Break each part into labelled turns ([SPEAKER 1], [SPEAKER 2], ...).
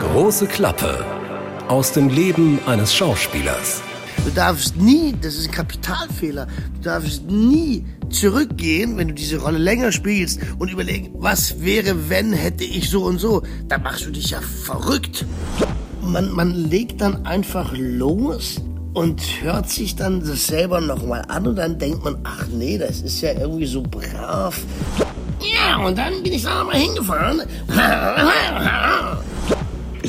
[SPEAKER 1] Große Klappe aus dem Leben eines Schauspielers.
[SPEAKER 2] Du darfst nie, das ist ein Kapitalfehler, du darfst nie zurückgehen, wenn du diese Rolle länger spielst und überlegen, was wäre, wenn hätte ich so und so. Da machst du dich ja verrückt. Man, man legt dann einfach los und hört sich dann das selber nochmal an und dann denkt man, ach nee, das ist ja irgendwie so brav. Ja, und dann bin ich da mal hingefahren.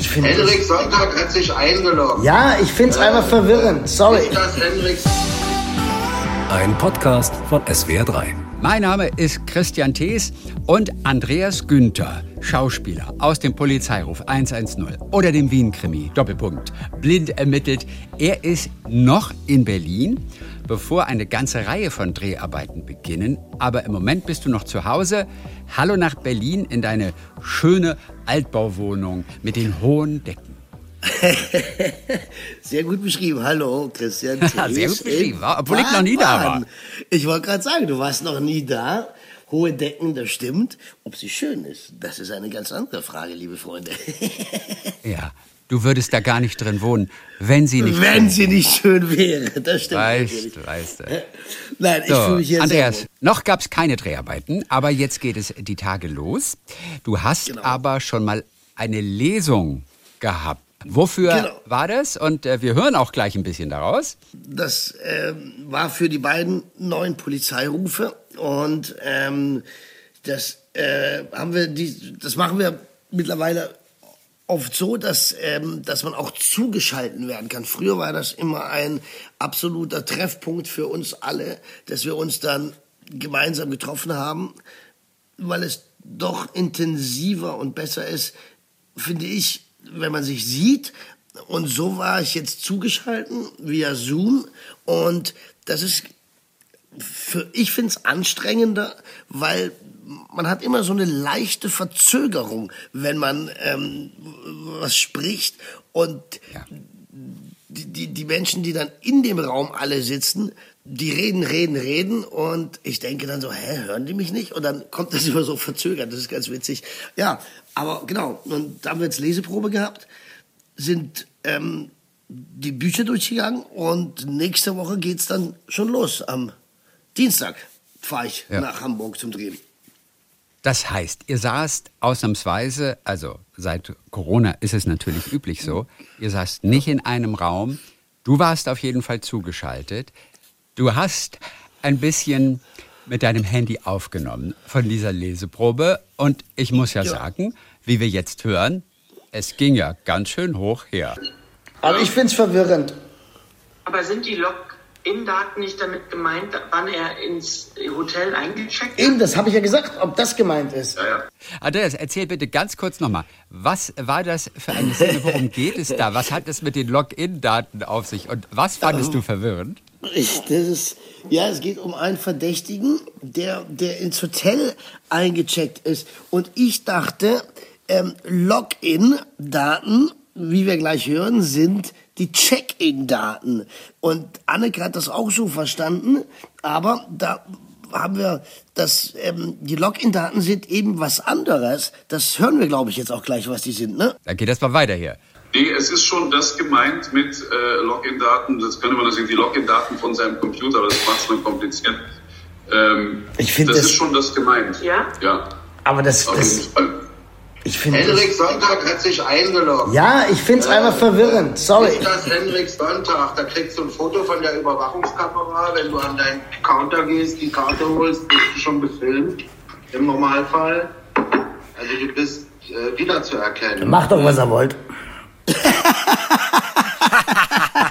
[SPEAKER 2] Ich finde
[SPEAKER 3] Henrik Sonntag hat sich eingeloggt.
[SPEAKER 2] Ja, ich finde es einfach verwirrend. Sorry.
[SPEAKER 3] Ist das Henrik?
[SPEAKER 1] Ein Podcast von SWR3.
[SPEAKER 4] Mein Name ist Christian Thees und Andreas Günther, Schauspieler aus dem Polizeiruf 110 oder dem Wien-Krimi, Doppelpunkt, blind ermittelt. Er ist noch in Berlin, bevor eine ganze Reihe von Dreharbeiten beginnen. Aber im Moment bist du noch zu Hause. Hallo nach Berlin in deine schöne Altbauwohnung mit den hohen Decken.
[SPEAKER 2] Sehr gut beschrieben. Hallo, Christian.
[SPEAKER 4] Sehr gut beschrieben, obwohl ich noch nie da war.
[SPEAKER 2] Ich wollte gerade sagen, du warst noch nie da. Hohe Decken, das stimmt. Ob sie schön ist, das ist eine ganz andere Frage, liebe Freunde.
[SPEAKER 4] Ja, du würdest da gar nicht drin wohnen, wenn sie nicht
[SPEAKER 2] Wenn
[SPEAKER 4] schön
[SPEAKER 2] sie nicht schön wäre, das stimmt.
[SPEAKER 4] Weißt, weißt du.
[SPEAKER 2] Nein, ich
[SPEAKER 4] So,
[SPEAKER 2] fühle mich hier
[SPEAKER 4] Andreas, noch gab es keine Dreharbeiten, aber jetzt geht es die Tage los. Du hast
[SPEAKER 2] Genau.
[SPEAKER 4] aber schon mal eine Lesung gehabt. Wofür
[SPEAKER 2] Genau.
[SPEAKER 4] war das? Und äh, wir hören auch gleich ein bisschen daraus.
[SPEAKER 2] Das ähm, war für die beiden neuen Polizeirufe und ähm, das äh, haben wir, die, das machen wir mittlerweile oft so, dass, ähm, dass man auch zugeschalten werden kann. Früher war das immer ein absoluter Treffpunkt für uns alle, dass wir uns dann gemeinsam getroffen haben, weil es doch intensiver und besser ist, finde ich, wenn man sich sieht. Und so war ich jetzt zugeschalten via Zoom und das ist für, ich finde es anstrengender, weil man hat immer so eine leichte Verzögerung, wenn man ähm, was spricht und
[SPEAKER 4] Ja.
[SPEAKER 2] die, die, die Menschen, die dann in dem Raum alle sitzen, die reden, reden, reden und ich denke dann so, hä, hören die mich nicht? Und dann kommt das immer so verzögert, das ist ganz witzig. Ja, aber genau, und da haben wir jetzt Leseprobe gehabt, sind ähm, die Bücher durchgegangen und nächste Woche geht's dann schon los. Am Dienstag fahre ich
[SPEAKER 4] Ja.
[SPEAKER 2] nach Hamburg zum Drehen.
[SPEAKER 4] Das heißt, ihr saßt ausnahmsweise, also seit Corona ist es natürlich üblich so, ihr saßt nicht in einem Raum. Du warst auf jeden Fall zugeschaltet. Du hast ein bisschen mit deinem Handy aufgenommen von dieser Leseprobe. Und ich muss ja,
[SPEAKER 2] Ja.
[SPEAKER 4] sagen, wie wir jetzt hören, es ging ja ganz schön hoch her.
[SPEAKER 2] Aber ich find's verwirrend.
[SPEAKER 5] Aber sind die Login-Daten nicht damit gemeint, wann er ins Hotel eingecheckt hat?
[SPEAKER 2] Eben, das habe ich ja gesagt, ob das gemeint ist.
[SPEAKER 3] Ja, ja.
[SPEAKER 4] Andreas, erzähl bitte ganz kurz nochmal, was war das für eine Szene? Worum geht es da? Was hat es mit den Login-Daten auf sich? Und was fandest du verwirrend?
[SPEAKER 2] Ich, das ist, ja, es geht um einen Verdächtigen, der, der ins Hotel eingecheckt ist. Und ich dachte, ähm, Login-Daten, wie wir gleich hören, sind die Check-in-Daten. Und Anneke hat das auch so verstanden, aber da haben wir das, ähm, die Login-Daten sind eben was anderes. Das hören wir, glaube ich, jetzt auch gleich, was die sind, ne?
[SPEAKER 4] Dann geht das mal weiter hier.
[SPEAKER 6] Nee, es ist schon das gemeint mit äh, Login-Daten. Das könnte man das die Login-Daten von seinem Computer, aber das macht es dann kompliziert. Ähm,
[SPEAKER 2] Ich find
[SPEAKER 6] das,
[SPEAKER 2] das-
[SPEAKER 6] ist schon das gemeint.
[SPEAKER 5] Ja?
[SPEAKER 6] Ja,
[SPEAKER 2] Aber das,
[SPEAKER 6] auf jeden
[SPEAKER 2] das
[SPEAKER 6] Fall.
[SPEAKER 2] Ich finde.
[SPEAKER 3] Henrik Sonntag hat sich eingeloggt.
[SPEAKER 2] Ja, ich finde es einfach verwirrend. Sorry.
[SPEAKER 3] Ist das Henrik Sonntag? Da kriegst du ein Foto von der Überwachungskamera. Wenn du an deinen Counter gehst, die Karte holst, bist du schon gefilmt. Im Normalfall. Also du bist äh, wiederzuerkennen.
[SPEAKER 2] Macht doch, was er wollt.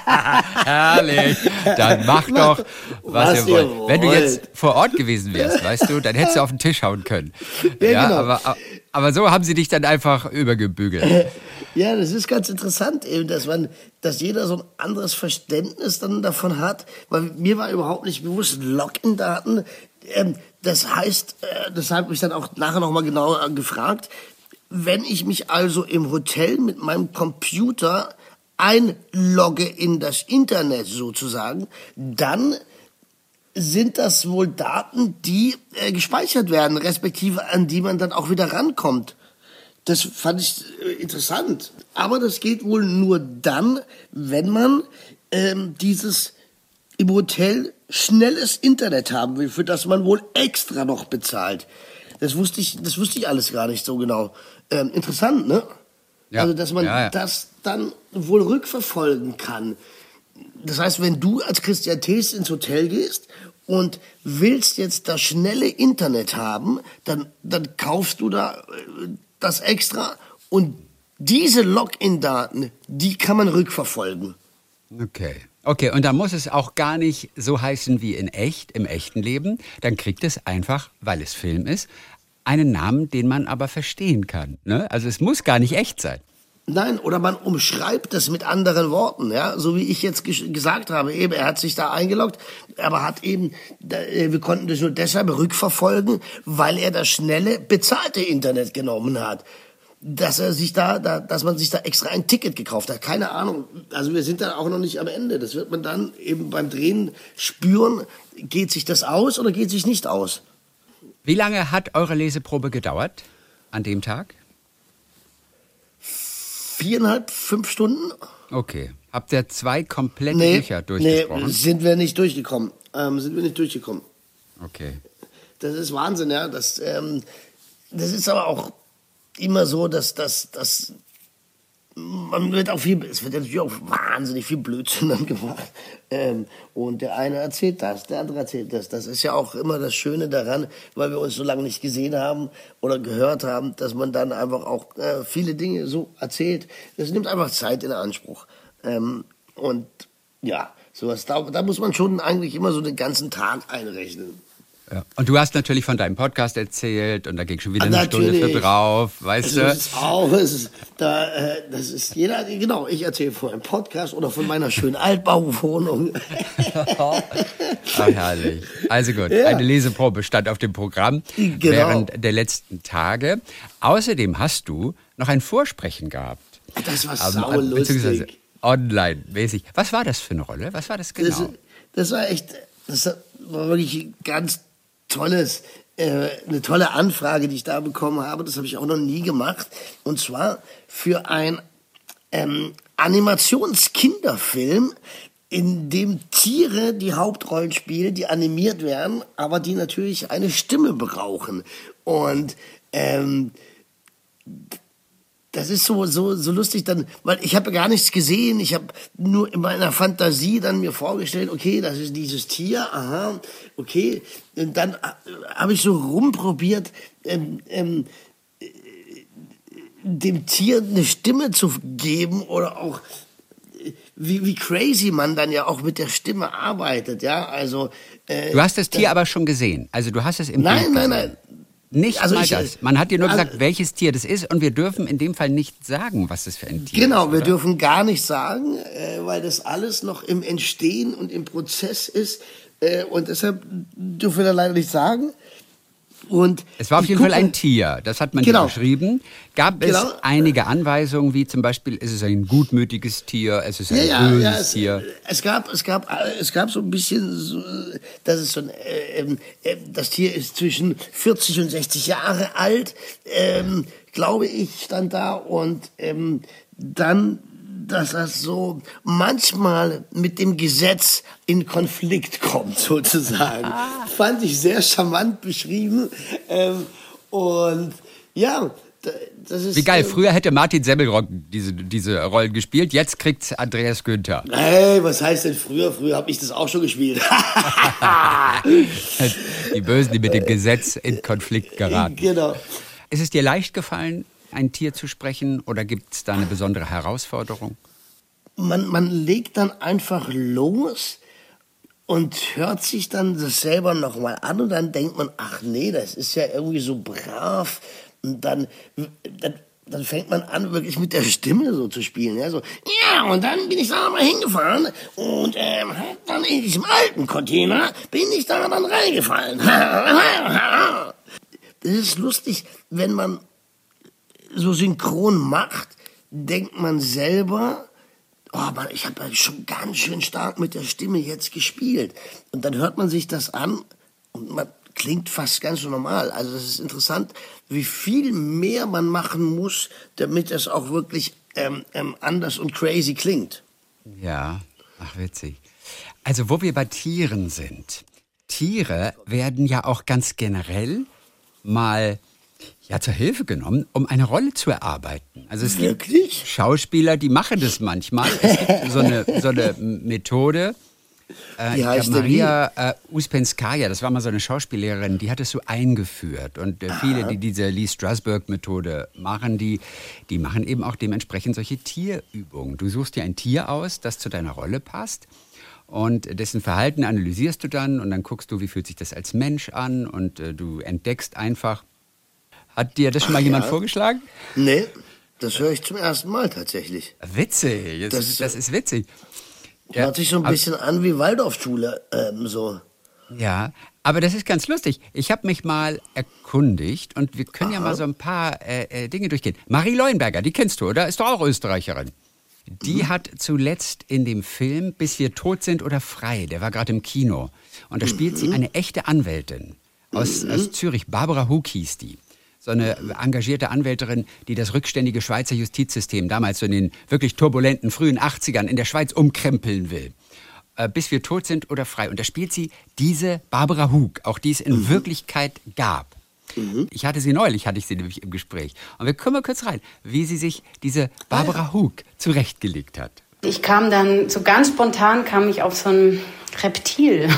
[SPEAKER 4] Herrlich. Dann mach doch, was,
[SPEAKER 2] was
[SPEAKER 4] ihr
[SPEAKER 2] ihr
[SPEAKER 4] wollt. Wenn du
[SPEAKER 2] wollt.
[SPEAKER 4] jetzt vor Ort gewesen wärst, weißt du, dann hättest du auf den Tisch hauen können.
[SPEAKER 2] Ja, genau.
[SPEAKER 4] aber, aber so haben sie dich dann einfach übergebügelt.
[SPEAKER 2] Ja, das ist ganz interessant eben, dass man, dass jeder so ein anderes Verständnis dann davon hat, weil mir war überhaupt nicht bewusst, Login-Daten, ähm, das heißt, äh, deshalb habe ich dann auch nachher nochmal genauer gefragt, wenn ich mich also im Hotel mit meinem Computer einlogge in das Internet sozusagen, dann sind das wohl Daten, die äh, gespeichert werden, respektive an die man dann auch wieder rankommt. Das fand ich äh, interessant. Aber das geht wohl nur dann, wenn man ähm, dieses im Hotel schnelles Internet haben will, für das man wohl extra noch bezahlt. Das wusste ich, das wusste ich alles gar nicht so genau. Ähm, interessant, ne?
[SPEAKER 4] Ja.
[SPEAKER 2] Also, dass man
[SPEAKER 4] Ja, ja.
[SPEAKER 2] das dann wohl rückverfolgen kann. Das heißt, wenn du als Christian Thees ins Hotel gehst und willst jetzt das schnelle Internet haben, dann, dann kaufst du da äh, das extra und diese Login-Daten, die kann man rückverfolgen.
[SPEAKER 4] Okay. Okay, und da muss es auch gar nicht so heißen wie in echt, im echten Leben. Dann kriegt es einfach, weil es Film ist, einen Namen, den man aber verstehen kann. Ne? Also es muss gar nicht echt sein.
[SPEAKER 2] Nein, oder man umschreibt es mit anderen Worten, ja, so wie ich jetzt ges- gesagt habe. Eben, er hat sich da eingeloggt, aber hat eben, äh, wir konnten das nur deshalb rückverfolgen, weil er das schnelle bezahlte Internet genommen hat. Dass er sich da, da, dass man sich da extra ein Ticket gekauft hat. Keine Ahnung. Also wir sind da auch noch nicht am Ende. Das wird man dann eben beim Drehen spüren. Geht sich das aus oder geht sich nicht aus?
[SPEAKER 4] Wie lange hat eure Leseprobe gedauert an dem Tag?
[SPEAKER 2] Viereinhalb, fünf Stunden?
[SPEAKER 4] Okay. Habt ihr zwei komplette
[SPEAKER 2] Nee,
[SPEAKER 4] Bücher
[SPEAKER 2] nee,
[SPEAKER 4] durchgesprochen?
[SPEAKER 2] sind wir nicht durchgekommen. Ähm, sind wir nicht durchgekommen.
[SPEAKER 4] Okay.
[SPEAKER 2] Das ist Wahnsinn, ja. Das, ähm, das ist aber auch immer so, dass, dass, dass man wird auch viel, es wird natürlich auch wahnsinnig viel Blödsinn dann gemacht. Ähm, und der eine erzählt das, der andere erzählt das. Das ist ja auch immer das Schöne daran, weil wir uns so lange nicht gesehen haben oder gehört haben, dass man dann einfach auch äh, viele Dinge so erzählt. Das nimmt einfach Zeit in Anspruch. Ähm, und ja, sowas, da, da muss man schon eigentlich immer so den ganzen Tag einrechnen.
[SPEAKER 4] Ja. Und du hast natürlich von deinem Podcast erzählt und da ging schon wieder
[SPEAKER 2] Ah,
[SPEAKER 4] eine Stunde für
[SPEAKER 2] natürlich.
[SPEAKER 4] drauf, weißt
[SPEAKER 2] Also
[SPEAKER 4] du?
[SPEAKER 2] das ist auch, es ist, da, äh, das ist jeder, genau, ich erzähle von einem Podcast oder von meiner schönen Altbauwohnung.
[SPEAKER 4] Ach, herrlich. Also gut,
[SPEAKER 2] Ja.
[SPEAKER 4] eine Leseprobe stand auf dem Programm
[SPEAKER 2] Genau.
[SPEAKER 4] während der letzten Tage. Außerdem hast du noch ein Vorsprechen gehabt.
[SPEAKER 2] Das war
[SPEAKER 4] Am-
[SPEAKER 2] sau
[SPEAKER 4] am- beziehungsweise
[SPEAKER 2] lustig.
[SPEAKER 4] Online-mäßig. Was war das für eine Rolle? Was war das genau?
[SPEAKER 2] Das, das war echt, das war wirklich ganz tolles, äh, eine tolle Anfrage, die ich da bekommen habe. Das habe ich auch noch nie gemacht. Und zwar für ein ähm, Animationskinderfilm, in dem Tiere die Hauptrollen spielen, die animiert werden, aber die natürlich eine Stimme brauchen. Und ähm, das ist so so so lustig dann, weil ich habe gar nichts gesehen. Ich habe nur in meiner Fantasie dann mir vorgestellt, okay, das ist dieses Tier, aha, okay. Und dann äh, habe ich so rumprobiert, ähm, ähm, äh, dem Tier eine Stimme zu geben oder auch äh, wie, wie crazy man dann ja auch mit der Stimme arbeitet, ja. Also äh,
[SPEAKER 4] Du hast das Tier aber schon gesehen. Also du hast es im
[SPEAKER 2] Nein,
[SPEAKER 4] Bild
[SPEAKER 2] nein,
[SPEAKER 4] gesehen.
[SPEAKER 2] nein.
[SPEAKER 4] Nicht
[SPEAKER 2] Also
[SPEAKER 4] mal
[SPEAKER 2] ich,
[SPEAKER 4] das. Man hat dir nur
[SPEAKER 2] also-
[SPEAKER 4] gesagt, welches Tier das ist und wir dürfen in dem Fall nicht sagen, was das für ein Tier
[SPEAKER 2] Genau,
[SPEAKER 4] ist.
[SPEAKER 2] wir
[SPEAKER 4] oder?
[SPEAKER 2] dürfen gar nicht sagen, äh, weil das alles noch im Entstehen und im Prozess ist. Äh, und deshalb dürfen wir da leider nicht sagen. Und
[SPEAKER 4] Es war auf jeden Fall ein Tier, das hat man
[SPEAKER 2] Genau.
[SPEAKER 4] beschrieben. Gab
[SPEAKER 2] Genau.
[SPEAKER 4] es einige Anweisungen, wie zum Beispiel, ist es ein gutmütiges Tier, es ist ein
[SPEAKER 2] Ja, ja,
[SPEAKER 4] böses
[SPEAKER 2] ja, es,
[SPEAKER 4] Tier.
[SPEAKER 2] es gab, es gab, äh, es gab so ein bisschen, so, das ist so ein, äh, ähm, äh, das Tier ist zwischen 40 und 60 Jahre alt, ähm, glaube ich, stand da und ähm, dann, dass das so manchmal mit dem Gesetz in Konflikt kommt, sozusagen. Fand ich sehr charmant beschrieben ähm, und ja, da- das ist
[SPEAKER 4] Wie geil, früher hätte Martin Semmelrock diese, diese Rollen gespielt, jetzt kriegt Andreas Günther.
[SPEAKER 2] Hey, was heißt denn früher? Früher habe ich das auch schon gespielt.
[SPEAKER 4] Die Bösen, die mit dem Gesetz in Konflikt geraten.
[SPEAKER 2] genau.
[SPEAKER 4] Ist es dir leicht gefallen, ein Tier zu sprechen oder gibt es da eine besondere Herausforderung?
[SPEAKER 2] Man, man legt dann einfach los und hört sich dann das selber nochmal an und dann denkt man, ach nee, das ist ja irgendwie so brav. Und dann, dann, dann fängt man an, wirklich mit der Stimme so zu spielen. Ja, so, ja und dann bin ich da mal hingefahren und ähm, dann in diesem alten Container bin ich da dann reingefallen. Das ist lustig, wenn man so synchron macht, denkt man selber, oh Mann, ich habe ja schon ganz schön stark mit der Stimme jetzt gespielt. Und dann hört man sich das an und man klingt fast ganz normal. Also das ist interessant, wie viel mehr man machen muss, damit es auch wirklich ähm, ähm, anders und crazy klingt.
[SPEAKER 4] Ja, ach witzig. Also wo wir bei Tieren sind. Tiere werden ja auch ganz generell mal ja, zur Hilfe genommen, um eine Rolle zu erarbeiten. Also es
[SPEAKER 2] Wirklich?
[SPEAKER 4] gibt Schauspieler, die machen das manchmal. Es gibt so eine, so eine Methode. Äh? Maria äh, Uspenskaya, das war mal so eine Schauspielerin, die hat es so eingeführt. Und äh, viele, die diese Lee Strasberg-Methode machen, die, die machen eben auch dementsprechend solche Tierübungen. Du suchst dir ein Tier aus, das zu deiner Rolle passt. Und dessen Verhalten analysierst du dann und dann guckst du, wie fühlt sich das als Mensch an und äh, du entdeckst einfach. Hat dir das schon mal
[SPEAKER 2] Ach,
[SPEAKER 4] jemand
[SPEAKER 2] ja.
[SPEAKER 4] vorgeschlagen?
[SPEAKER 2] Nee, das höre ich zum ersten Mal tatsächlich.
[SPEAKER 4] Witzig, das,
[SPEAKER 2] Das
[SPEAKER 4] das ist witzig. Ja,
[SPEAKER 2] Hört sich so ein
[SPEAKER 4] aber-
[SPEAKER 2] bisschen an wie Waldorfschule, ähm, so.
[SPEAKER 4] Ja, aber das ist ganz lustig. Ich habe mich mal erkundigt und wir können ja mal so ein paar äh, äh, Dinge durchgehen. Marie Leuenberger, die kennst du, oder? Ist doch auch Österreicherin. Die hat zuletzt in dem Film Bis wir tot sind oder frei, der war gerade im Kino. Und da spielt sie eine echte Anwältin aus, aus Zürich. Barbara Hug hieß die. So eine engagierte Anwälterin, die das rückständige Schweizer Justizsystem damals so in den wirklich turbulenten frühen 80ern in der Schweiz umkrempeln will äh, bis wir tot sind oder frei. Und da spielt sie diese Barbara Hug, auch die es in Wirklichkeit gab. Ich hatte sie neulich, hatte ich sie nämlich im Gespräch. Und wir kommen mal kurz rein, wie sie sich diese Barbara Hug zurechtgelegt hat.
[SPEAKER 7] Ich kam dann, so ganz spontan kam ich auf so ein Reptil.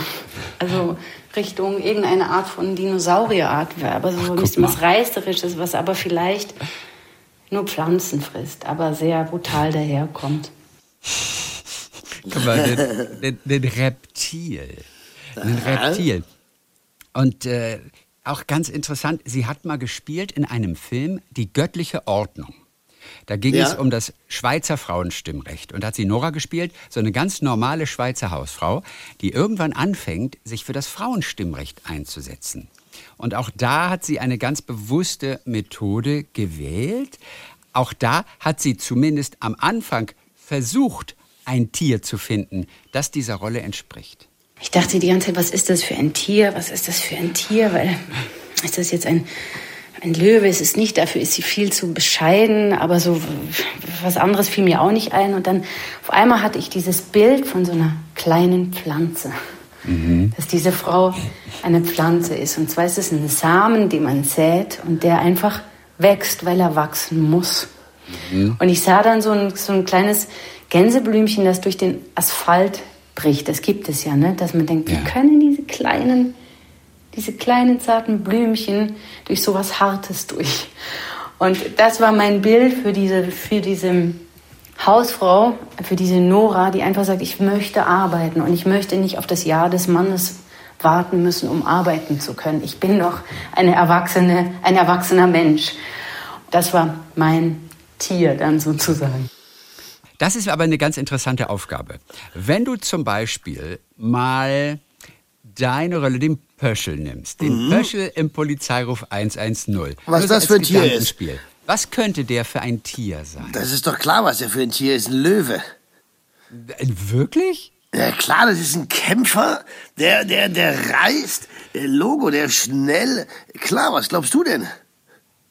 [SPEAKER 7] Also Richtung irgendeine Art von Dinosaurierart. Aber so ein
[SPEAKER 4] guck
[SPEAKER 7] bisschen was
[SPEAKER 4] mal.
[SPEAKER 7] Reißerisches, was aber vielleicht nur Pflanzen frisst, aber sehr brutal daherkommt.
[SPEAKER 4] Guck mal, ein, ein, ein Reptil. Ein Reptil. Und äh, auch ganz interessant, sie hat mal gespielt in einem Film Die göttliche Ordnung. Da ging
[SPEAKER 2] Ja.
[SPEAKER 4] es um das Schweizer Frauenstimmrecht. Und da hat sie Nora gespielt, so eine ganz normale Schweizer Hausfrau, die irgendwann anfängt, sich für das Frauenstimmrecht einzusetzen. Und auch da hat sie eine ganz bewusste Methode gewählt. Auch da hat sie zumindest am Anfang versucht, ein Tier zu finden, das dieser Rolle entspricht.
[SPEAKER 7] Ich dachte die ganze Zeit, was ist das für ein Tier? Was ist das für ein Tier? Weil ist das jetzt ein, ein Löwe? Ist es nicht. Dafür ist sie viel zu bescheiden. Aber so was anderes fiel mir auch nicht ein. Und dann auf einmal hatte ich dieses Bild von so einer kleinen Pflanze. Dass diese Frau eine Pflanze ist. Und zwar ist es ein Samen, den man sät und der einfach wächst, weil er wachsen muss. Und ich sah dann so ein, so ein kleines Gänseblümchen, das durch den Asphalt bricht. Das gibt es ja, ne? dass man denkt,
[SPEAKER 4] Ja.
[SPEAKER 7] wie können diese kleinen, diese kleinen zarten Blümchen durch sowas Hartes durch? Und das war mein Bild für diese, für diese Hausfrau, für diese Nora, die einfach sagt, ich möchte arbeiten und ich möchte nicht auf das Ja des Mannes warten müssen, um arbeiten zu können. Ich bin doch eine erwachsene, ein erwachsener Mensch. Das war mein Tier dann sozusagen.
[SPEAKER 4] Das ist aber eine ganz interessante Aufgabe. Wenn du zum Beispiel mal deine Rolle, den Pöschel nimmst, den Pöschel im Polizeiruf 110.
[SPEAKER 2] Mhm. Was das für ein Tier ist.
[SPEAKER 4] Was könnte der für ein Tier sein?
[SPEAKER 2] Das ist doch klar, was er für ein Tier ist. Ein Löwe.
[SPEAKER 4] Äh, Wirklich?
[SPEAKER 2] Ja klar, das ist ein Kämpfer, der, der, der reißt, der Logo, der schnell. Klar, was glaubst du denn?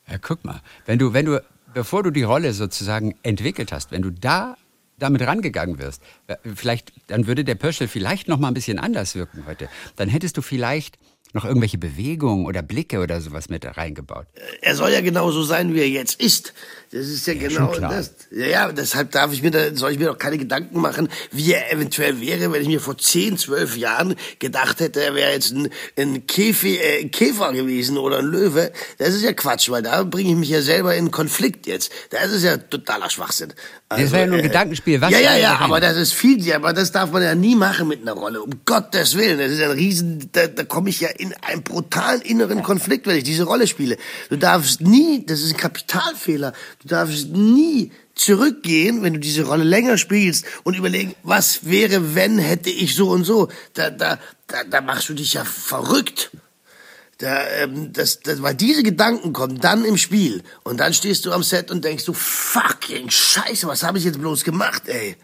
[SPEAKER 4] Ja, guck mal, wenn du, wenn du, bevor du die Rolle sozusagen entwickelt hast, wenn du da damit rangegangen wirst, äh, vielleicht, dann würde der Pöschel vielleicht noch mal ein bisschen anders wirken heute. Dann hättest du vielleicht noch irgendwelche Bewegungen oder Blicke oder sowas mit reingebaut.
[SPEAKER 2] Er soll ja genauso sein, wie er jetzt ist. Das ist ja,
[SPEAKER 4] Ja,
[SPEAKER 2] genau das. Ja, ja, deshalb darf ich mir da, soll ich mir doch keine Gedanken machen, wie er eventuell wäre, wenn ich mir vor 10, 12 Jahren gedacht hätte, er wäre jetzt ein, ein, Käfi, äh, Käfer gewesen oder ein Löwe. Das ist ja Quatsch, weil da bringe ich mich ja selber in Konflikt jetzt. Das ist ja totaler Schwachsinn.
[SPEAKER 4] Das war ja nur ein Gedankenspiel. Was
[SPEAKER 2] ja, ja, ja, aber das ist viel, aber das darf man ja nie machen mit einer Rolle. Um Gottes Willen, das ist ein Riesen, da, da komme ich ja in einen brutalen inneren Konflikt, wenn ich diese Rolle spiele. Du darfst nie, das ist ein Kapitalfehler, du darfst nie zurückgehen, wenn du diese Rolle länger spielst und überlegen, was wäre, wenn hätte ich so und so. Da, da, da, da machst du dich ja verrückt. Da, ähm, das, das, weil diese Gedanken kommen dann im Spiel und dann stehst du am Set und denkst du, fucking Scheiße, was habe ich jetzt bloß gemacht, ey?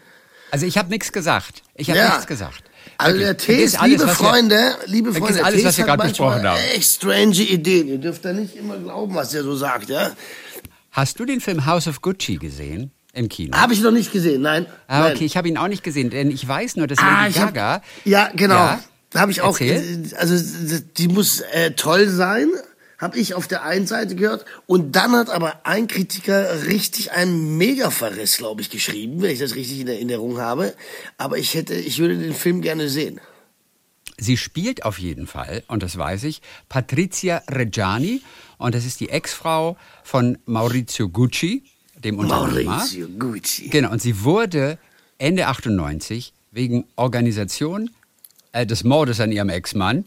[SPEAKER 4] Also ich habe nichts gesagt. Ich habe
[SPEAKER 2] Ja.
[SPEAKER 4] nichts gesagt.
[SPEAKER 2] Also der Tees,
[SPEAKER 4] alles,
[SPEAKER 2] liebe
[SPEAKER 4] wir-
[SPEAKER 2] Freunde, liebe Freunde,
[SPEAKER 4] alles, was wir
[SPEAKER 2] hat
[SPEAKER 4] gerade besprochen haben.
[SPEAKER 2] Echt strange Ideen. Ihr dürft da nicht immer glauben, was er so sagt, ja?
[SPEAKER 4] Hast du den Film House of Gucci gesehen? Im Kino?
[SPEAKER 2] Habe ich noch nicht gesehen, nein.
[SPEAKER 4] Ah,
[SPEAKER 2] nein.
[SPEAKER 4] okay, ich habe ihn auch nicht gesehen, denn ich weiß nur, dass
[SPEAKER 2] Ah,
[SPEAKER 4] Lady
[SPEAKER 2] ich hab-
[SPEAKER 4] Gaga.
[SPEAKER 2] Ja, genau.
[SPEAKER 4] Ja?
[SPEAKER 2] Habe ich auch.
[SPEAKER 4] Erzähl.
[SPEAKER 2] äh, Also die muss äh, toll sein, habe ich auf der einen Seite gehört. Und dann hat aber ein Kritiker richtig einen Mega-Verriss, glaube ich, geschrieben, wenn ich das richtig in Erinnerung habe. Aber ich hätte, ich würde den Film gerne sehen.
[SPEAKER 4] Sie spielt auf jeden Fall, und das weiß ich, Patrizia Reggiani. Und das ist die Ex-Frau von Maurizio Gucci, dem Unternehmer.
[SPEAKER 2] Maurizio Gucci.
[SPEAKER 4] Genau, und sie wurde Ende 98 wegen Organisation äh, des Mordes an ihrem Ex-Mann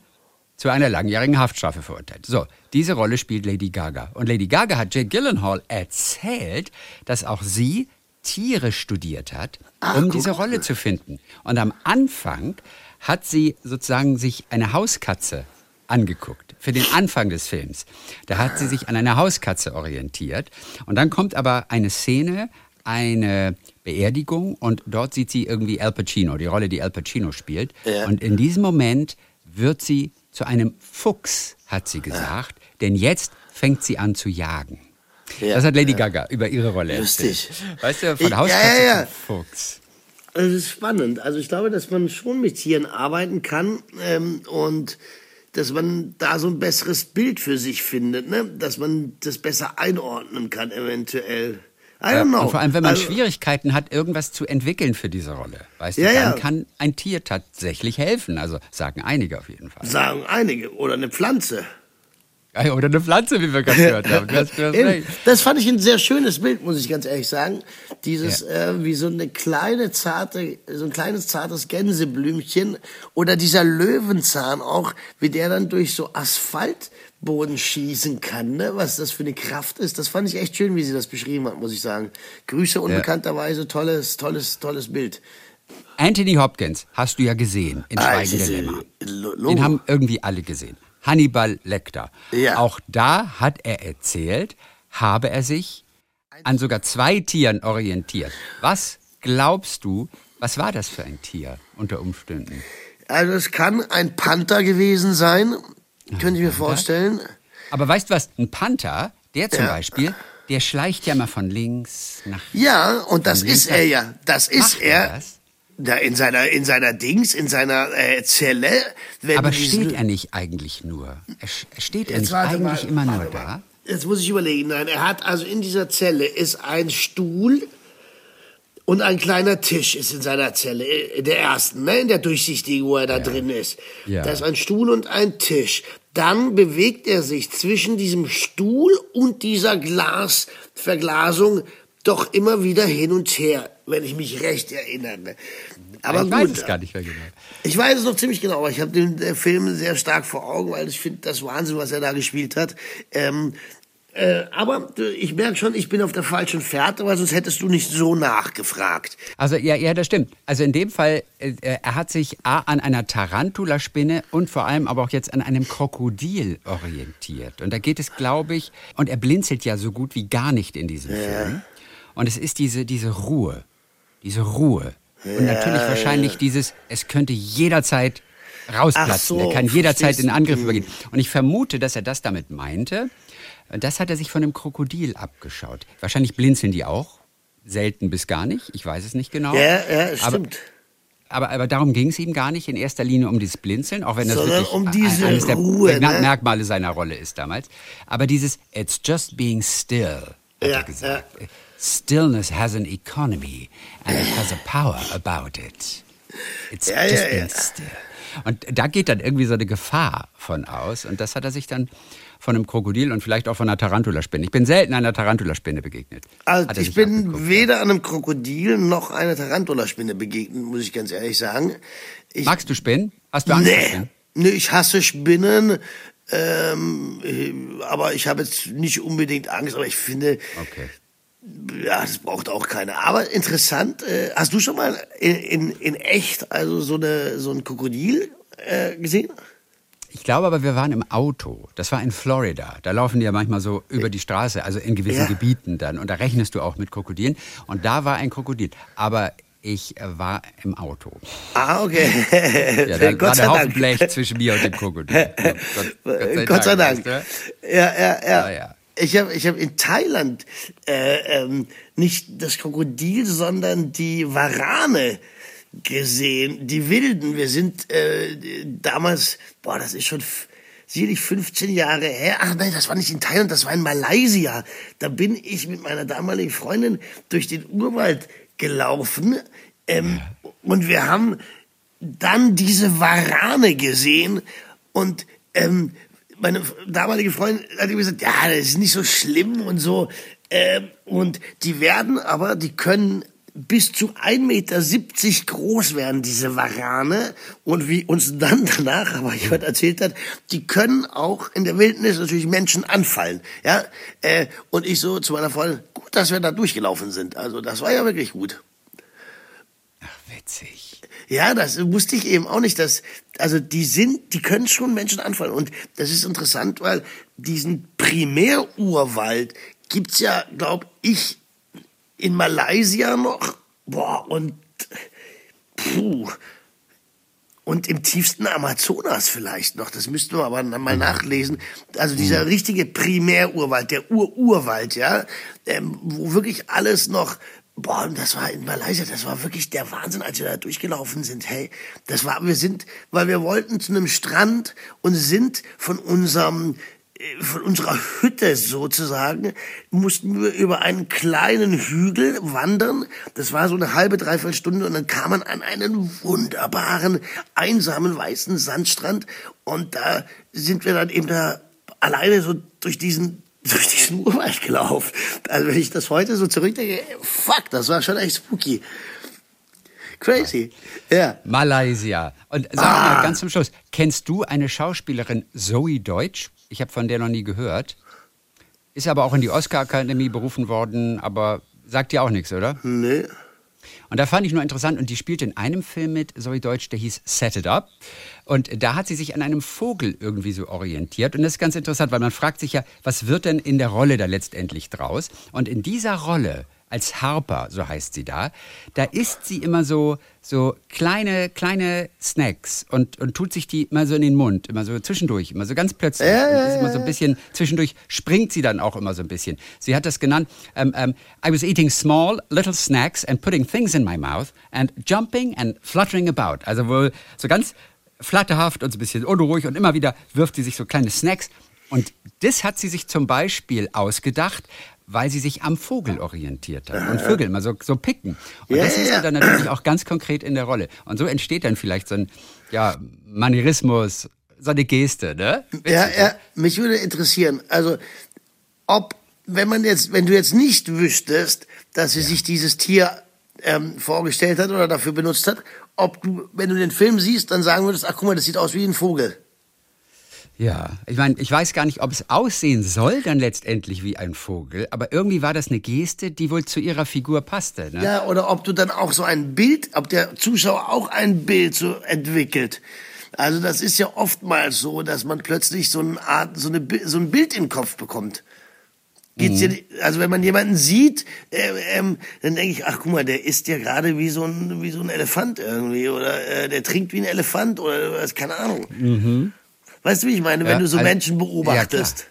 [SPEAKER 4] zu einer langjährigen Haftstrafe verurteilt. So, diese Rolle spielt Lady Gaga. Und Lady Gaga hat Jake Gyllenhaal erzählt, dass auch sie Tiere studiert hat, um diese Rolle zu finden. Und am Anfang hat sie sozusagen sich eine Hauskatze angeguckt für den Anfang des Films. Da hat sie sich an einer Hauskatze orientiert. Und dann kommt aber eine Szene, eine Beerdigung und dort sieht sie irgendwie Al Pacino, die Rolle, die Al Pacino spielt.
[SPEAKER 2] Ja.
[SPEAKER 4] Und in diesem Moment wird sie zu einem Fuchs, hat sie gesagt, denn jetzt fängt sie an zu jagen.
[SPEAKER 2] Ja,
[SPEAKER 4] das hat Lady Gaga über ihre Rolle
[SPEAKER 2] Lustig.
[SPEAKER 4] erzählt. Weißt du, von
[SPEAKER 2] Ich-
[SPEAKER 4] Hauskatze
[SPEAKER 2] ja, ja, ja.
[SPEAKER 4] zum Fuchs.
[SPEAKER 2] Das ist spannend. Also ich glaube, dass man schon mit Tieren arbeiten kann ähm, und dass man da so ein besseres Bild für sich findet, ne? dass man das besser einordnen kann eventuell. I don't know.
[SPEAKER 4] Und vor allem, wenn man
[SPEAKER 2] Also-
[SPEAKER 4] Schwierigkeiten hat, irgendwas zu entwickeln für diese Rolle, weißt du,
[SPEAKER 2] Ja,
[SPEAKER 4] dann
[SPEAKER 2] ja.
[SPEAKER 4] kann ein Tier tatsächlich helfen. Also sagen einige auf jeden Fall.
[SPEAKER 2] Sagen einige. Oder eine Pflanze.
[SPEAKER 4] Ja, Oder eine Pflanze, wie wir gerade gehört haben. Du du recht.
[SPEAKER 2] Das fand ich ein sehr schönes Bild, muss ich ganz ehrlich sagen. Dieses, äh, wie so eine kleine zarte, so ein kleines zartes Gänseblümchen oder dieser Löwenzahn auch, wie der dann durch so Asphaltboden schießen kann, ne? was das für eine Kraft ist. Das fand ich echt schön, wie sie das beschrieben hat, muss ich sagen. Grüße unbekannterweise, tolles, tolles, tolles Bild.
[SPEAKER 4] Anthony Hopkins hast du ja gesehen in
[SPEAKER 2] Ah,
[SPEAKER 4] Schweigen
[SPEAKER 2] äh, Lo-
[SPEAKER 4] Den haben irgendwie alle gesehen. Hannibal Lecter.
[SPEAKER 2] Ja.
[SPEAKER 4] Auch da hat er erzählt, habe er sich an sogar zwei Tieren orientiert. Was glaubst du, was war das für ein Tier unter Umständen?
[SPEAKER 2] Also es kann ein Panther gewesen sein, könnte ich mir vorstellen.
[SPEAKER 4] Aber weißt du was, ein Panther, der zum
[SPEAKER 2] Ja.
[SPEAKER 4] Beispiel, der schleicht ja mal von links nach
[SPEAKER 2] Ja, und das ist er ja. Das ist
[SPEAKER 4] Macht er das?
[SPEAKER 2] Da in seiner, in seiner Dings, in seiner äh, Zelle.
[SPEAKER 4] Aber steht er nicht eigentlich nur? Er steht er nicht eigentlich
[SPEAKER 2] mal,
[SPEAKER 4] immer nur
[SPEAKER 2] warte
[SPEAKER 4] da?
[SPEAKER 2] mal. Jetzt muss ich überlegen. Nein, er hat also in dieser Zelle ist ein Stuhl und ein kleiner Tisch ist in seiner Zelle, in der ersten, ne, in der durchsichtigen, wo er da drin ist.
[SPEAKER 4] Ja.
[SPEAKER 2] Da ist ein Stuhl und ein Tisch. Dann bewegt er sich zwischen diesem Stuhl und dieser Glasverglasung doch immer wieder hin und her, wenn ich mich recht erinnere. Aber
[SPEAKER 4] ich
[SPEAKER 2] gut,
[SPEAKER 4] weiß es gar nicht mehr genau.
[SPEAKER 2] ich weiß es noch ziemlich genau, aber ich habe den äh, Film sehr stark vor Augen, weil ich finde das Wahnsinn, was er da gespielt hat. Ähm, äh, aber äh, ich merke schon, ich bin auf der falschen Fährte, weil sonst hättest du nicht so nachgefragt.
[SPEAKER 4] Also ja, ja, das stimmt. Also in dem Fall, äh, er hat sich A, an einer Tarantulaspinne und vor allem aber auch jetzt an einem Krokodil orientiert. Und da geht es, glaube ich, und er blinzelt ja so gut wie gar nicht in diesem Film. Und es ist diese, diese Ruhe, diese Ruhe. Und natürlich wahrscheinlich dieses, es könnte jederzeit rausplatzen.
[SPEAKER 2] So,
[SPEAKER 4] er kann jederzeit in. Angriff übergehen. Und ich vermute, dass er das damit meinte. Das hat er sich von einem Krokodil abgeschaut. Wahrscheinlich blinzeln die auch. Selten bis gar nicht. Ich weiß es nicht genau.
[SPEAKER 2] Ja, ja,
[SPEAKER 4] Aber,
[SPEAKER 2] stimmt.
[SPEAKER 4] aber, aber darum ging es ihm gar nicht in erster Linie um dieses Blinzeln, auch wenn das
[SPEAKER 2] Sondern
[SPEAKER 4] wirklich
[SPEAKER 2] um diese
[SPEAKER 4] eines der
[SPEAKER 2] Ruhe, ne?
[SPEAKER 4] Merkmale seiner Rolle ist damals. Aber dieses It's just being still, hat
[SPEAKER 2] Ja,
[SPEAKER 4] er gesagt. Stillness has an economy and it has a power about it. It's
[SPEAKER 2] Ja,
[SPEAKER 4] just
[SPEAKER 2] ja,
[SPEAKER 4] being
[SPEAKER 2] ja.
[SPEAKER 4] still. Und da geht dann irgendwie so eine Gefahr von aus. Und das hat er sich dann von einem Krokodil und vielleicht auch von einer Tarantulaspinne. Ich bin selten einer Tarantulaspinne begegnet.
[SPEAKER 2] Also ich bin
[SPEAKER 4] abgeguckt.
[SPEAKER 2] weder einem Krokodil noch einer Tarantulaspinne begegnet, muss ich ganz ehrlich sagen. Ich,
[SPEAKER 4] Magst du Spinnen? Hast du Angst vor
[SPEAKER 2] nee,
[SPEAKER 4] Spinnen?
[SPEAKER 2] nee, ich hasse Spinnen. Ähm, äh, aber ich habe jetzt nicht unbedingt Angst, aber ich finde,
[SPEAKER 4] Okay.
[SPEAKER 2] Ja, das braucht auch keiner. Aber interessant, äh, hast du schon mal in, in, in echt also so, eine, so ein Krokodil äh, gesehen?
[SPEAKER 4] Ich glaube aber, wir waren im Auto. Das war in Florida. Da laufen die ja manchmal so über die Straße, also in gewissen
[SPEAKER 2] Ja.
[SPEAKER 4] Gebieten dann. Und da rechnest du auch mit Krokodilen. Und da war ein Krokodil. Aber Ich äh, war im Auto.
[SPEAKER 2] Ah, okay.
[SPEAKER 4] Ja, da
[SPEAKER 2] Gott
[SPEAKER 4] war
[SPEAKER 2] sei
[SPEAKER 4] der Haufen
[SPEAKER 2] Dank.
[SPEAKER 4] Blech zwischen mir und dem Krokodil. Ja, Gott,
[SPEAKER 2] Gott sei Dank.
[SPEAKER 4] du?
[SPEAKER 2] Ja, ja, ja.
[SPEAKER 4] Ja, ja.
[SPEAKER 2] Ich habe ich hab in Thailand äh, ähm, nicht das Krokodil, sondern die Warane gesehen, die Wilden. Wir sind äh, damals, boah, das ist schon sicherlich 15 Jahre her. Ach nein, das war nicht in Thailand, das war in Malaysia. Da bin ich mit meiner damaligen Freundin durch den Urwald gelaufen ähm, und wir haben dann diese Warane gesehen und ähm, meine damalige Freundin hat gesagt, ja, das ist nicht so schlimm und so. Ähm, und die werden aber, die können bis zu 1,70 Meter groß werden, diese Warane. Und wie uns dann danach aber jemand erzählt hat, die können auch in der Wildnis natürlich Menschen anfallen. Ja, äh, und ich so zu meiner Freundin, gut, dass wir da durchgelaufen sind. Also das war ja wirklich gut.
[SPEAKER 4] Ach, witzig.
[SPEAKER 2] Ja, das wusste ich eben auch nicht, dass, also die sind, die können schon Menschen anfallen. Und das ist interessant, weil diesen Primärurwald gibt's ja, glaub ich, in Malaysia noch. Boah, und, puh. Und im tiefsten Amazonas vielleicht noch. Das müssten wir aber mal nachlesen. Also dieser richtige Primärurwald, der Ururwald, ja, ähm, wo wirklich alles noch Boah, und das war in Malaysia, das war wirklich der Wahnsinn, als wir da durchgelaufen sind. Hey, das war, wir sind, weil wir wollten zu einem Strand und sind von unserem, von unserer Hütte sozusagen, mussten wir über einen kleinen Hügel wandern. Das war so eine halbe, dreiviertel Stunde und dann kam man an einen wunderbaren, einsamen, weißen Sandstrand und da sind wir dann eben da alleine so durch diesen durch diesen Urwald gelaufen. Also wenn ich das heute so zurückdenke, fuck, das war schon echt spooky. Crazy. Ja.
[SPEAKER 4] Malaysia. Und sag
[SPEAKER 2] Ah.
[SPEAKER 4] mal ganz zum Schluss, kennst du eine Schauspielerin Zoe Deutsch? Ich habe von der noch nie gehört. Ist aber auch in die Oscar-Akademie berufen worden, aber sagt dir auch nichts, oder?
[SPEAKER 2] Nee.
[SPEAKER 4] Und da fand ich nur interessant, und die spielt in einem Film mit, Zoe Deutsch, der hieß Set It Up. Und da hat sie sich an einem Vogel irgendwie so orientiert. Und das ist ganz interessant, weil man fragt sich ja, was wird denn in der Rolle da letztendlich draus? Und in dieser Rolle als Harper, so heißt sie da, da isst sie immer so, so kleine, kleine Snacks und, und tut sich die immer so in den Mund, immer so zwischendurch, immer so ganz plötzlich. Ist immer so ein bisschen, zwischendurch springt sie dann auch immer so ein bisschen. Sie hat das genannt, ähm, ähm, I was eating small little snacks and putting things in my mouth and jumping and fluttering about. Also wohl so ganz flatterhaft und so ein bisschen unruhig und immer wieder wirft sie sich so kleine Snacks. Und das hat sie sich zum Beispiel ausgedacht, weil sie sich am Vogel orientiert hat und Vögel immer so, so picken. Und
[SPEAKER 2] Ja,
[SPEAKER 4] das
[SPEAKER 2] ja,
[SPEAKER 4] siehst
[SPEAKER 2] ja.
[SPEAKER 4] du dann natürlich auch ganz konkret in der Rolle. Und so entsteht dann vielleicht so ein ja, Manierismus, so eine Geste, ne?
[SPEAKER 2] Ja, ja, mich würde interessieren, also ob, wenn man jetzt, wenn du jetzt nicht wüsstest, dass sie sich dieses Tier ähm, vorgestellt hat oder dafür benutzt hat, ob du, wenn du den Film siehst, dann sagen würdest, ach guck mal, das sieht aus wie ein Vogel.
[SPEAKER 4] Ja, ich meine, ich weiß gar nicht, ob es aussehen soll dann letztendlich wie ein Vogel, aber irgendwie war das eine Geste, die wohl zu ihrer Figur passte. Ne?
[SPEAKER 2] Ja, oder ob du dann auch so ein Bild, ob der Zuschauer auch ein Bild so entwickelt. Also das ist ja oftmals so, dass man plötzlich so eine Art, so, eine, so ein Bild im Kopf bekommt. Geht's
[SPEAKER 4] Mhm.
[SPEAKER 2] dir, also wenn man jemanden sieht, äh, ähm, dann denke ich, ach guck mal, der isst ja gerade wie so ein wie so ein Elefant irgendwie oder äh, der trinkt wie ein Elefant oder was, keine Ahnung. Weißt du, wie ich meine, wenn.
[SPEAKER 4] Ja,
[SPEAKER 2] du so
[SPEAKER 4] also-
[SPEAKER 2] Menschen beobachtest?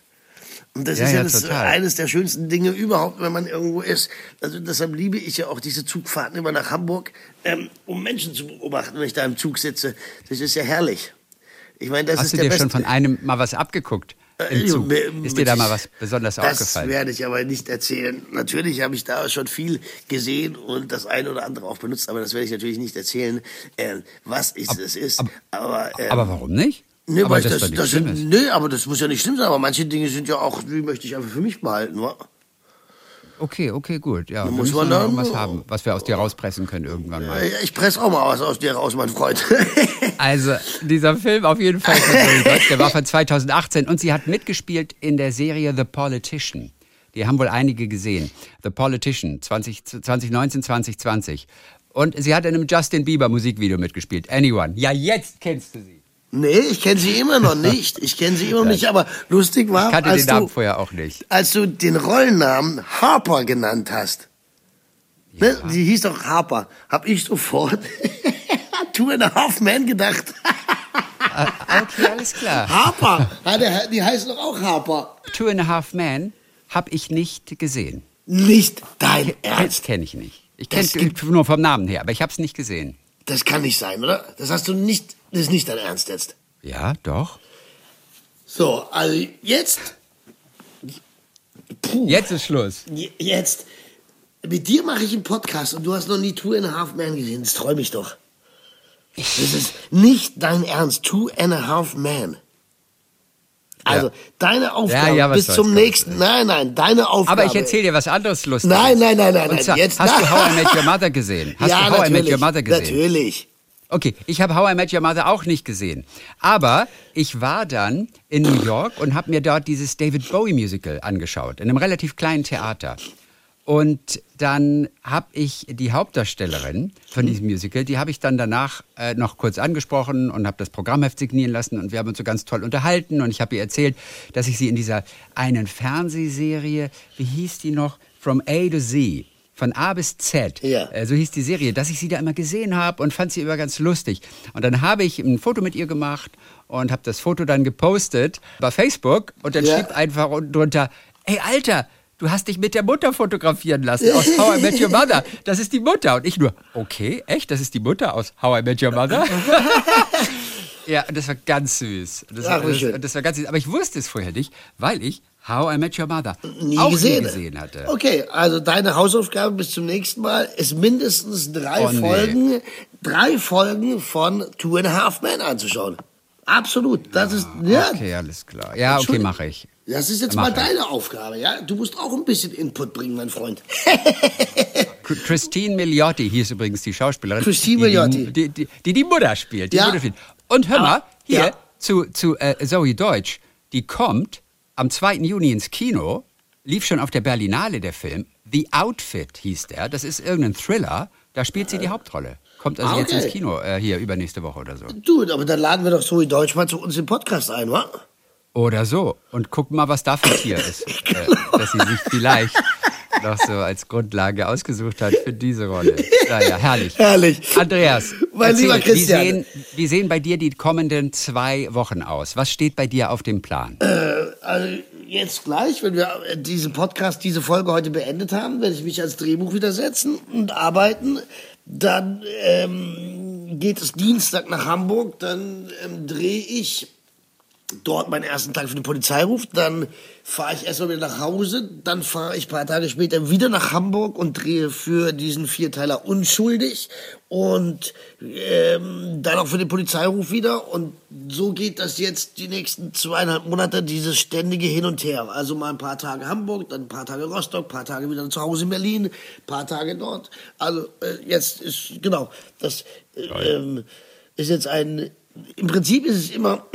[SPEAKER 2] Und das
[SPEAKER 4] Ja,
[SPEAKER 2] ist ja, das
[SPEAKER 4] total.
[SPEAKER 2] eines der schönsten Dinge überhaupt, wenn man irgendwo ist. Also deshalb liebe ich ja auch diese Zugfahrten immer nach Hamburg, ähm, um Menschen zu beobachten, wenn ich da im Zug sitze. Das ist ja herrlich. Ich meine, das
[SPEAKER 4] Hast
[SPEAKER 2] ist
[SPEAKER 4] du
[SPEAKER 2] der
[SPEAKER 4] dir
[SPEAKER 2] beste.
[SPEAKER 4] schon von einem mal was abgeguckt
[SPEAKER 2] Äh,
[SPEAKER 4] im Zug?
[SPEAKER 2] mir-
[SPEAKER 4] Ist dir da mal was besonders
[SPEAKER 2] das
[SPEAKER 4] aufgefallen?
[SPEAKER 2] werde ich aber nicht erzählen. Natürlich habe ich da schon viel gesehen und das eine oder andere auch benutzt, aber das werde ich natürlich nicht erzählen, äh, was ist, es ist. Aber, ähm,
[SPEAKER 4] aber warum nicht?
[SPEAKER 2] Nee,
[SPEAKER 4] aber das,
[SPEAKER 2] das, das,
[SPEAKER 4] Schlimmes.
[SPEAKER 2] nee, aber das muss ja nicht schlimm sein. Aber manche Dinge sind ja auch, die möchte ich einfach für mich behalten. Wa?
[SPEAKER 4] Okay, okay, gut. Ja,
[SPEAKER 2] Da
[SPEAKER 4] wir
[SPEAKER 2] muss man dann-
[SPEAKER 4] irgendwas haben, was wir aus dir rauspressen können irgendwann mal.
[SPEAKER 2] Ich presse auch mal was aus dir raus, mein Freund.
[SPEAKER 4] Also, dieser Film auf jeden Fall der war von 2018 und sie hat mitgespielt in der Serie The Politician. Die haben wohl einige gesehen. The Politician 20, 2019, 2020. Und sie hat in einem Justin Bieber Musikvideo mitgespielt. Anyone. Ja, jetzt kennst du sie.
[SPEAKER 2] Nee, ich kenne sie immer noch nicht. Ich kenne sie immer noch nicht. Aber lustig war,
[SPEAKER 4] Ich kannte
[SPEAKER 2] als
[SPEAKER 4] den Namen
[SPEAKER 2] du,
[SPEAKER 4] vorher auch nicht.
[SPEAKER 2] als du den Rollennamen Harper genannt hast. Ne? Die hieß doch Harper. Hab ich sofort Two and a Half Men gedacht.
[SPEAKER 4] Okay, alles klar.
[SPEAKER 2] Harper. Ja, die heißt doch auch Harper.
[SPEAKER 4] Two and a Half Men habe ich nicht gesehen.
[SPEAKER 2] Nicht dein
[SPEAKER 4] Das
[SPEAKER 2] Ernst.
[SPEAKER 4] kenne ich nicht. Ich kenne
[SPEAKER 2] gibt-
[SPEAKER 4] nur vom Namen her, aber ich habe es nicht gesehen.
[SPEAKER 2] Das kann nicht sein, oder? Das hast du nicht, das ist nicht dein Ernst jetzt.
[SPEAKER 4] Ja, doch.
[SPEAKER 2] So, also jetzt. Puh.
[SPEAKER 4] Jetzt ist Schluss.
[SPEAKER 2] Jetzt. Mit dir mache ich einen Podcast und du hast noch nie Two and a Half Men gesehen. Das träume ich doch. Das ist nicht dein Ernst. Two and a Half Men. Also,
[SPEAKER 4] Ja.
[SPEAKER 2] deine Aufgabe
[SPEAKER 4] ja, was
[SPEAKER 2] bis zum nächsten. Nein, nein, deine Aufgabe.
[SPEAKER 4] Aber ich erzähle dir was anderes Lustiges.
[SPEAKER 2] Nein, nein, nein, nein, nein. Jetzt,
[SPEAKER 4] hast du. How I Met Your Mother gesehen? Hast
[SPEAKER 2] ja,
[SPEAKER 4] du How I Met Your Mother gesehen?
[SPEAKER 2] Natürlich.
[SPEAKER 4] Okay, ich habe How I Met Your Mother auch nicht gesehen. Aber ich war dann in New York und habe mir dort dieses David Bowie Musical angeschaut, in einem relativ kleinen Theater. Und dann habe ich die Hauptdarstellerin von diesem Musical, die habe ich dann danach äh, noch kurz angesprochen und habe das Programmheft signieren lassen und wir haben uns so ganz toll unterhalten und ich habe ihr erzählt, dass ich sie in dieser einen Fernsehserie, wie hieß die noch, From A to Z, von A bis Z,
[SPEAKER 2] Ja.
[SPEAKER 4] äh, so hieß die Serie, dass ich sie da immer gesehen habe und fand sie immer ganz lustig. Und dann habe ich ein Foto mit ihr gemacht und habe das Foto dann gepostet bei Facebook und dann
[SPEAKER 2] Ja.
[SPEAKER 4] schrieb einfach unten drunter, ey Alter, du hast dich mit der Mutter fotografieren lassen aus How I Met Your Mother. Das ist die Mutter. Und ich nur, okay, echt, das ist die Mutter aus How I Met Your Mother? ja, und das war ganz süß. Das,
[SPEAKER 2] Ach,
[SPEAKER 4] war, das, das war ganz süß. Aber ich wusste es vorher nicht, weil ich How I Met Your Mother
[SPEAKER 2] Nie
[SPEAKER 4] auch
[SPEAKER 2] gesehen.
[SPEAKER 4] nie gesehen hatte.
[SPEAKER 2] Okay, also deine Hausaufgabe bis zum nächsten Mal ist mindestens drei
[SPEAKER 4] Oh, nee.
[SPEAKER 2] Folgen, drei Folgen von Two and a Half Men anzuschauen. Absolut. Das ist, ja.
[SPEAKER 4] Okay, alles klar. Ja, okay, mache ich.
[SPEAKER 2] Das ist jetzt
[SPEAKER 4] Mach
[SPEAKER 2] mal
[SPEAKER 4] ich.
[SPEAKER 2] deine Aufgabe, ja? Du musst auch ein bisschen Input bringen, mein Freund.
[SPEAKER 4] Christine Milioti hieß übrigens die Schauspielerin.
[SPEAKER 2] Christine
[SPEAKER 4] die,
[SPEAKER 2] Milioti.
[SPEAKER 4] Die, die, die die Mutter spielt. Die
[SPEAKER 2] Ja.
[SPEAKER 4] Mutter spielt. Und hör mal,
[SPEAKER 2] Aber-
[SPEAKER 4] hier
[SPEAKER 2] ja.
[SPEAKER 4] zu, zu äh, Zoe Deutsch. Die kommt am 2. Juni ins Kino, lief schon auf der Berlinale der Film. The Outfit hieß der. Das ist irgendein Thriller. Da spielt sie die Hauptrolle. Kommt also
[SPEAKER 2] Ah,
[SPEAKER 4] jetzt
[SPEAKER 2] okay.
[SPEAKER 4] ins Kino, äh, hier übernächste Woche oder so.
[SPEAKER 2] Du, aber dann laden wir doch Zoe Deutsch mal zu uns im Podcast ein, wa?
[SPEAKER 4] Oder so. Und guck mal, was da für ein Tier ist. äh, dass sie sich vielleicht noch so als Grundlage ausgesucht hat für diese Rolle. Naja, herrlich.
[SPEAKER 2] Herrlich.
[SPEAKER 4] Andreas,
[SPEAKER 2] Mein
[SPEAKER 4] erzähl,
[SPEAKER 2] lieber Christian.
[SPEAKER 4] Wie sehen, wie sehen bei dir die kommenden zwei Wochen aus? Was steht bei dir auf dem Plan?
[SPEAKER 2] Also jetzt gleich, wenn wir äh, diesen Podcast, diese Folge heute beendet haben, werde ich mich ans Drehbuch wieder setzen und arbeiten. Dann ähm, geht es Dienstag nach Hamburg, dann ähm, drehe ich dort meinen ersten Tag für den Polizeiruf, dann fahre ich erstmal wieder nach Hause, dann fahre ich ein paar Tage später wieder nach Hamburg und drehe für diesen Vierteiler unschuldig und ähm, dann auch für den Polizeiruf wieder und so geht das jetzt die nächsten zweieinhalb Monate, dieses ständige Hin und Her. Also mal ein paar Tage Hamburg, dann ein paar Tage Rostock, ein paar Tage wieder zu Hause in Berlin, ein paar Tage dort. Also äh, jetzt ist, genau, das äh, ähm, ist jetzt ein, im Prinzip ist es immer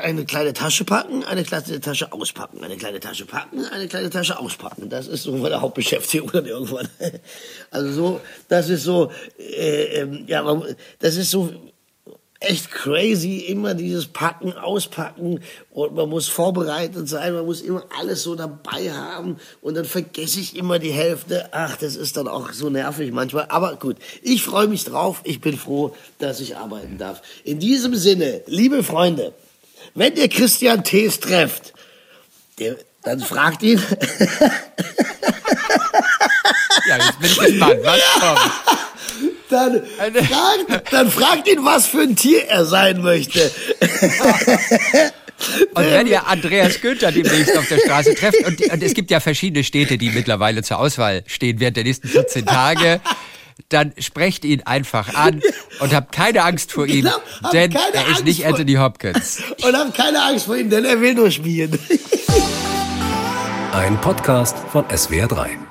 [SPEAKER 2] eine kleine Tasche packen, eine kleine Tasche auspacken, eine kleine Tasche packen, eine kleine Tasche auspacken. Das ist so meine Hauptbeschäftigung dann irgendwann. Also so, das ist so, äh, ähm, ja, das ist so echt crazy, immer dieses Packen, Auspacken und man muss vorbereitet sein, man muss immer alles so dabei haben und dann vergesse ich immer die Hälfte. Ach, das ist dann auch so nervig manchmal. Aber gut, ich freue mich drauf, ich bin froh, dass ich arbeiten darf. In diesem Sinne, liebe Freunde, wenn ihr Christian Thees trefft, der, dann fragt ihn,
[SPEAKER 4] Ja, jetzt bin ich gespannt. Was kommt?
[SPEAKER 2] dann, fragt, dann fragt ihn, was für ein Tier er sein möchte.
[SPEAKER 4] Und wenn ihr Andreas Günther demnächst auf der Straße trefft, und, und es gibt ja verschiedene Städte, die mittlerweile zur Auswahl stehen während der nächsten 14 Tage, dann sprecht ihn einfach an und habt keine Angst vor ihm,
[SPEAKER 2] Genau,
[SPEAKER 4] denn er ist
[SPEAKER 2] Angst
[SPEAKER 4] nicht Anthony Hopkins.
[SPEAKER 2] Und habt keine Angst vor ihm, denn er will nur spielen.
[SPEAKER 1] Ein Podcast von SWR3.